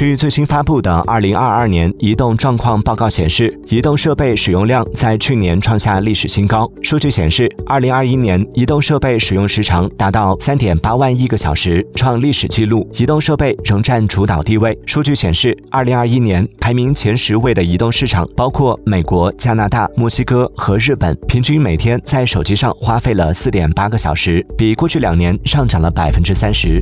据最新发布的二零二二年移动状况报告显示，移动设备使用量在去年创下历史新高。数据显示，二零二一年移动设备使用时长达到三点八万亿个小时，创历史纪录。移动设备仍占主导地位。数据显示，二零二一年排名前十位的移动市场包括美国、加拿大、墨西哥和日本，平均每天在手机上花费了四点八个小时，比过去两年上涨了百分之三十。